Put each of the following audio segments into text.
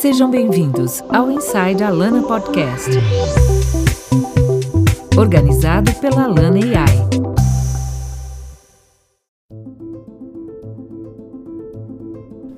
Sejam bem-vindos ao Inside Alana Podcast. Organizado pela Alana AI.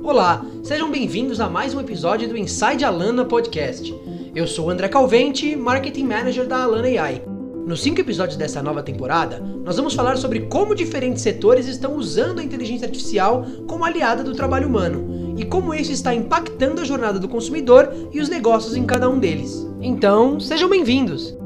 Olá, sejam bem-vindos a mais um episódio do Inside Alana Podcast. Eu sou André Calvente, Marketing Manager da Alana AI. Nos cinco episódios dessa nova temporada, nós vamos falar sobre como diferentes setores estão usando a inteligência artificial como aliada do trabalho humano e como isso está impactando a jornada do consumidor e os negócios em cada um deles. Então, sejam bem-vindos!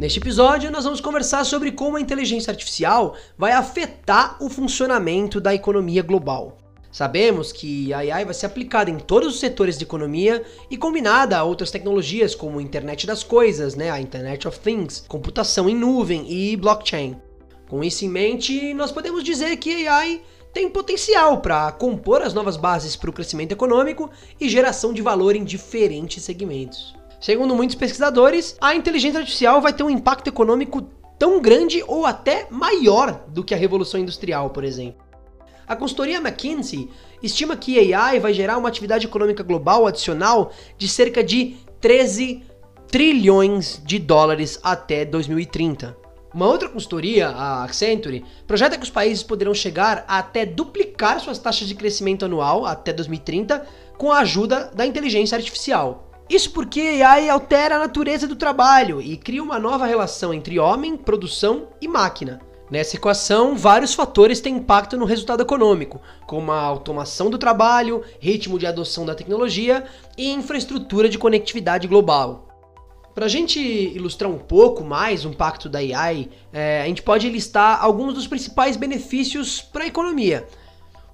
Neste episódio, nós vamos conversar sobre como a inteligência artificial vai afetar o funcionamento da economia global. Sabemos que a AI vai ser aplicada em todos os setores de economia e combinada a outras tecnologias como a internet das coisas, né, a Internet of Things, computação em nuvem e blockchain. Com isso em mente, nós podemos dizer que AI tem potencial para compor as novas bases para o crescimento econômico e geração de valor em diferentes segmentos. Segundo muitos pesquisadores, a inteligência artificial vai ter um impacto econômico tão grande ou até maior do que a revolução industrial, por exemplo. A consultoria McKinsey estima que AI vai gerar uma atividade econômica global adicional de cerca de 13 trilhões de dólares até 2030. Uma outra consultoria, a Accenture, projeta que os países poderão chegar a até duplicar suas taxas de crescimento anual até 2030 com a ajuda da inteligência artificial. Isso porque AI altera a natureza do trabalho e cria uma nova relação entre homem, produção e máquina. Nessa equação, vários fatores têm impacto no resultado econômico, como a automação do trabalho, ritmo de adoção da tecnologia e infraestrutura de conectividade global. Para a gente ilustrar um pouco mais o impacto da AI, é, a gente pode listar alguns dos principais benefícios para a economia.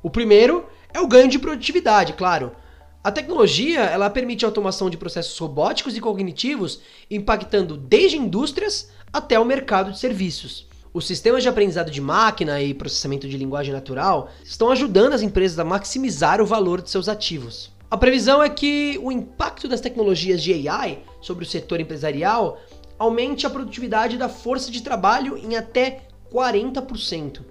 O primeiro é o ganho de produtividade, claro. A tecnologia ela permite a automação de processos robóticos e cognitivos, impactando desde indústrias até o mercado de serviços. Os sistemas de aprendizado de máquina e processamento de linguagem natural estão ajudando as empresas a maximizar o valor de seus ativos. A previsão é que o impacto das tecnologias de AI sobre o setor empresarial aumente a produtividade da força de trabalho em até 40%.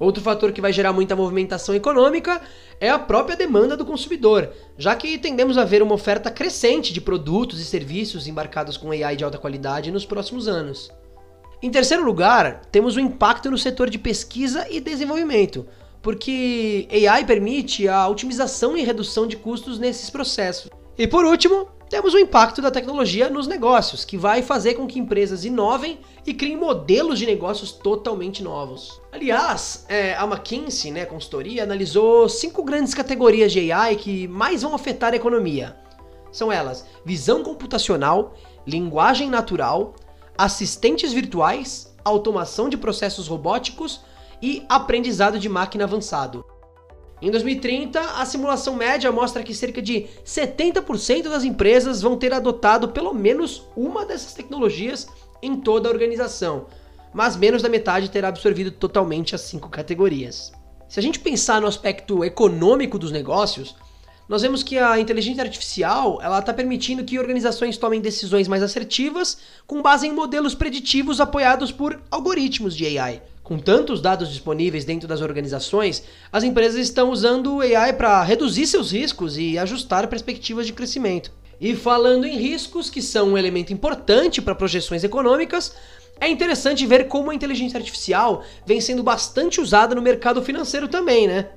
Outro fator que vai gerar muita movimentação econômica é a própria demanda do consumidor, já que tendemos a ver uma oferta crescente de produtos e serviços embarcados com AI de alta qualidade nos próximos anos. Em terceiro lugar, temos o impacto no setor de pesquisa e desenvolvimento, porque AI permite a otimização e redução de custos nesses processos. E por último, temos o impacto da tecnologia nos negócios, que vai fazer com que empresas inovem e criem modelos de negócios totalmente novos. Aliás, é, a McKinsey, né, consultoria, analisou cinco grandes categorias de AI que mais vão afetar a economia. São elas: visão computacional, linguagem natural, assistentes virtuais, automação de processos robóticos e aprendizado de máquina avançado. Em 2030, a simulação média mostra que cerca de 70% das empresas vão ter adotado pelo menos uma dessas tecnologias em toda a organização, mas menos da metade terá absorvido totalmente as cinco categorias. Se a gente pensar no aspecto econômico dos negócios, nós vemos que a inteligência artificial ela está permitindo que organizações tomem decisões mais assertivas com base em modelos preditivos apoiados por algoritmos de AI. Com tantos dados disponíveis dentro das organizações, as empresas estão usando o AI para reduzir seus riscos e ajustar perspectivas de crescimento. E falando em riscos, que são um elemento importante para projeções econômicas, é interessante ver como a inteligência artificial vem sendo bastante usada no mercado financeiro também, né?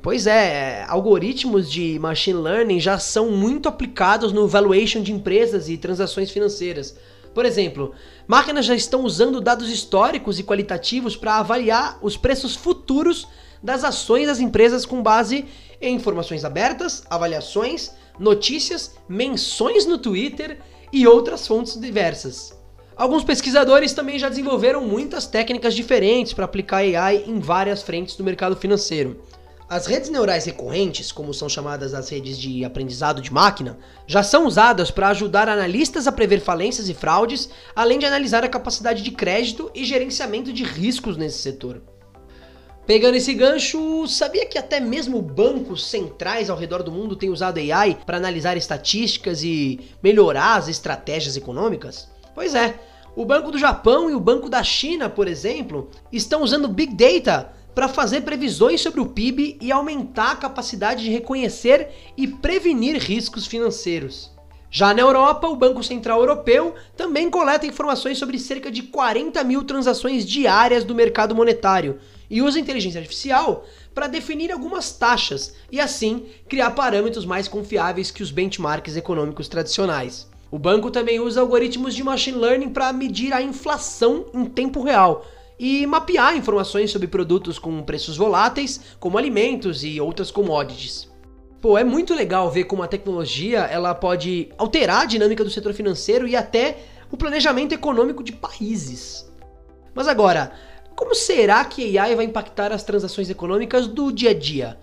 Pois é, algoritmos de machine learning já são muito aplicados no valuation de empresas e transações financeiras. Por exemplo, máquinas já estão usando dados históricos e qualitativos para avaliar os preços futuros das ações das empresas com base em informações abertas, avaliações, notícias, menções no Twitter e outras fontes diversas. Alguns pesquisadores também já desenvolveram muitas técnicas diferentes para aplicar AI em várias frentes do mercado financeiro. As redes neurais recorrentes, como são chamadas as redes de aprendizado de máquina, já são usadas para ajudar analistas a prever falências e fraudes, além de analisar a capacidade de crédito e gerenciamento de riscos nesse setor. Pegando esse gancho, sabia que até mesmo bancos centrais ao redor do mundo têm usado AI para analisar estatísticas e melhorar as estratégias econômicas? Pois é, o Banco do Japão e o Banco da China, por exemplo, estão usando Big Data para fazer previsões sobre o PIB e aumentar a capacidade de reconhecer e prevenir riscos financeiros. Já na Europa, o Banco Central Europeu também coleta informações sobre cerca de 40 mil transações diárias do mercado monetário e usa inteligência artificial para definir algumas taxas e assim criar parâmetros mais confiáveis que os benchmarks econômicos tradicionais. O banco também usa algoritmos de machine learning para medir a inflação em tempo real e mapear informações sobre produtos com preços voláteis, como alimentos e outras commodities. Pô, é muito legal ver como a tecnologia ela pode alterar a dinâmica do setor financeiro e até o planejamento econômico de países. Mas agora, como será que AI vai impactar as transações econômicas do dia a dia?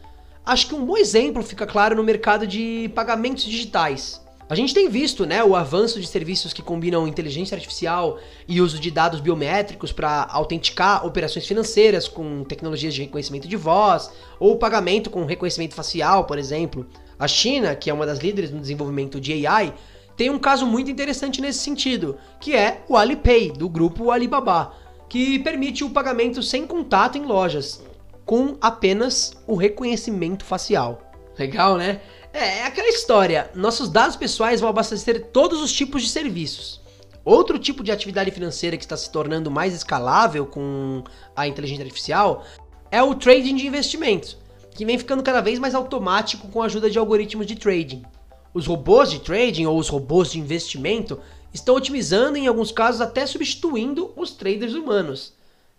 Acho que um bom exemplo fica claro no mercado de pagamentos digitais. A gente tem visto, né, o avanço de serviços que combinam inteligência artificial e uso de dados biométricos para autenticar operações financeiras com tecnologias de reconhecimento de voz ou pagamento com reconhecimento facial, por exemplo. A China, que é uma das líderes no desenvolvimento de AI, tem um caso muito interessante nesse sentido, que é o Alipay, do grupo Alibaba, que permite o pagamento sem contato em lojas, com apenas o reconhecimento facial. Legal, né? É, é aquela história. Nossos dados pessoais vão abastecer todos os tipos de serviços. Outro tipo de atividade financeira que está se tornando mais escalável com a inteligência artificial é o trading de investimentos, que vem ficando cada vez mais automático com a ajuda de algoritmos de trading. Os robôs de trading ou os robôs de investimento estão otimizando em alguns casos até substituindo os traders humanos.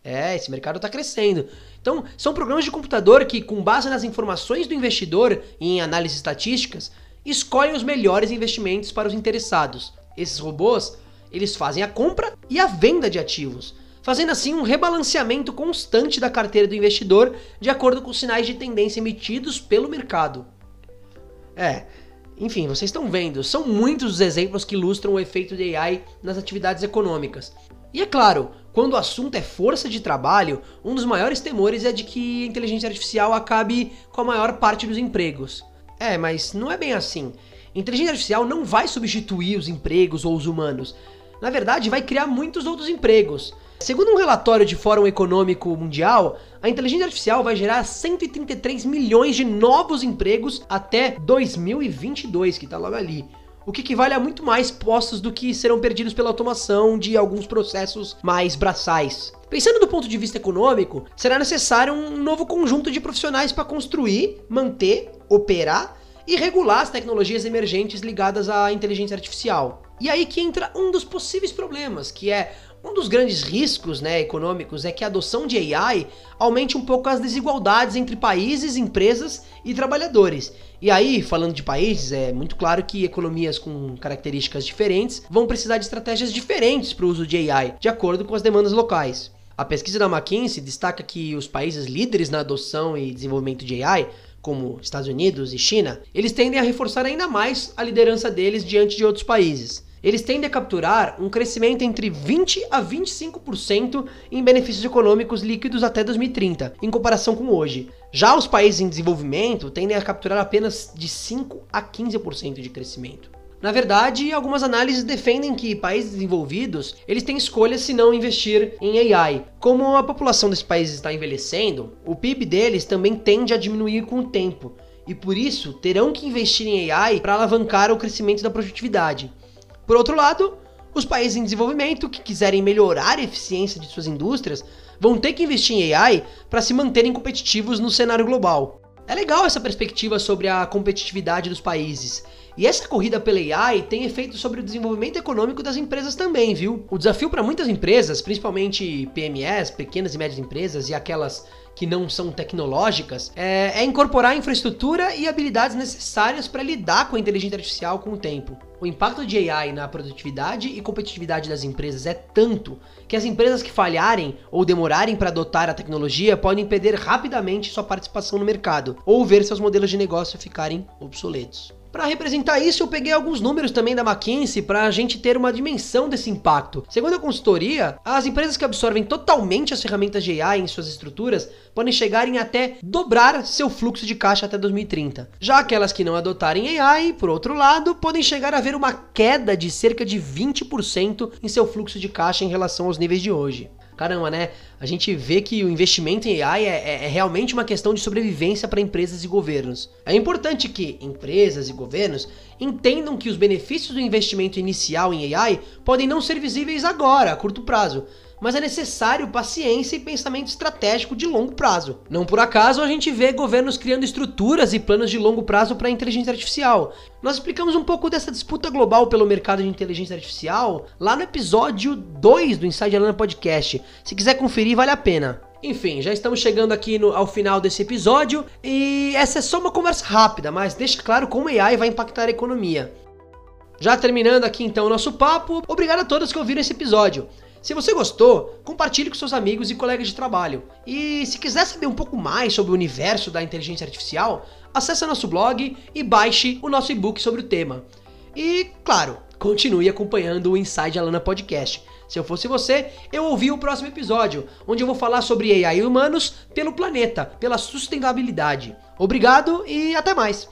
É, esse mercado está crescendo. Então, são programas de computador que, com base nas informações do investidor e em análises estatísticas, escolhem os melhores investimentos para os interessados. Esses robôs, eles fazem a compra e a venda de ativos, fazendo assim um rebalanceamento constante da carteira do investidor de acordo com os sinais de tendência emitidos pelo mercado. É, enfim, vocês estão vendo, são muitos os exemplos que ilustram o efeito de AI nas atividades econômicas. E é claro, quando o assunto é força de trabalho, um dos maiores temores é de que a inteligência artificial acabe com a maior parte dos empregos. É, mas não é bem assim. Inteligência artificial não vai substituir os empregos ou os humanos. Na verdade, vai criar muitos outros empregos. Segundo um relatório de Fórum Econômico Mundial, a inteligência artificial vai gerar 133 milhões de novos empregos até 2022, que está logo ali o que equivale a muito mais postos do que serão perdidos pela automação de alguns processos mais braçais. Pensando do ponto de vista econômico, será necessário um novo conjunto de profissionais para construir, manter, operar e regular as tecnologias emergentes ligadas à inteligência artificial. E aí que entra um dos possíveis problemas, que é um dos grandes riscos né, econômicos é que a adoção de AI aumente um pouco as desigualdades entre países, empresas e trabalhadores. E aí, falando de países, é muito claro que economias com características diferentes vão precisar de estratégias diferentes para o uso de AI, de acordo com as demandas locais. A pesquisa da McKinsey destaca que os países líderes na adoção e desenvolvimento de AI como Estados Unidos e China, eles tendem a reforçar ainda mais a liderança deles diante de outros países eles tendem a capturar um crescimento entre 20 a 25% em benefícios econômicos líquidos até 2030, em comparação com hoje. Já os países em desenvolvimento tendem a capturar apenas de 5 a 15% de crescimento. Na verdade, algumas análises defendem que países desenvolvidos, eles têm escolha se não investir em AI. Como a população desses países está envelhecendo, o PIB deles também tende a diminuir com o tempo, e por isso terão que investir em AI para alavancar o crescimento da produtividade. Por outro lado, os países em desenvolvimento que quiserem melhorar a eficiência de suas indústrias vão ter que investir em AI para se manterem competitivos no cenário global. É legal essa perspectiva sobre a competitividade dos países. E essa corrida pela AI tem efeito sobre o desenvolvimento econômico das empresas também, viu? O desafio para muitas empresas, principalmente PMEs, pequenas e médias empresas e aquelas que não são tecnológicas, é, é incorporar infraestrutura e habilidades necessárias para lidar com a inteligência artificial com o tempo. O impacto de AI na produtividade e competitividade das empresas é tanto que as empresas que falharem ou demorarem para adotar a tecnologia podem perder rapidamente sua participação no mercado ou ver seus modelos de negócio ficarem obsoletos. Para representar isso, eu peguei alguns números também da McKinsey para a gente ter uma dimensão desse impacto. Segundo a consultoria, as empresas que absorvem totalmente as ferramentas de AI em suas estruturas podem chegar em até dobrar seu fluxo de caixa até 2030. Já aquelas que não adotarem AI, por outro lado, podem chegar a ver uma queda de cerca de 20% em seu fluxo de caixa em relação aos níveis de hoje. Caramba, né? A gente vê que o investimento em AI é, é, é realmente uma questão de sobrevivência para empresas e governos. É importante que empresas e governos entendam que os benefícios do investimento inicial em AI podem não ser visíveis agora, a curto prazo, mas é necessário paciência e pensamento estratégico de longo prazo. Não por acaso a gente vê governos criando estruturas e planos de longo prazo para a inteligência artificial. Nós explicamos um pouco dessa disputa global pelo mercado de inteligência artificial lá no episódio 2 do Inside Alana Podcast. Se quiser conferir, vale a pena. Enfim, já estamos chegando aqui no, ao final desse episódio e essa é só uma conversa rápida, mas deixa claro como a AI vai impactar a economia. Já terminando aqui então o nosso papo, obrigado a todos que ouviram esse episódio. Se você gostou, compartilhe com seus amigos e colegas de trabalho. E se quiser saber um pouco mais sobre o universo da inteligência artificial, acesse nosso blog e baixe o nosso e-book sobre o tema. E, claro, continue acompanhando o Inside Alana Podcast. Se eu fosse você, eu ouvi o próximo episódio, onde eu vou falar sobre AI humanos pelo planeta, pela sustentabilidade. Obrigado e até mais!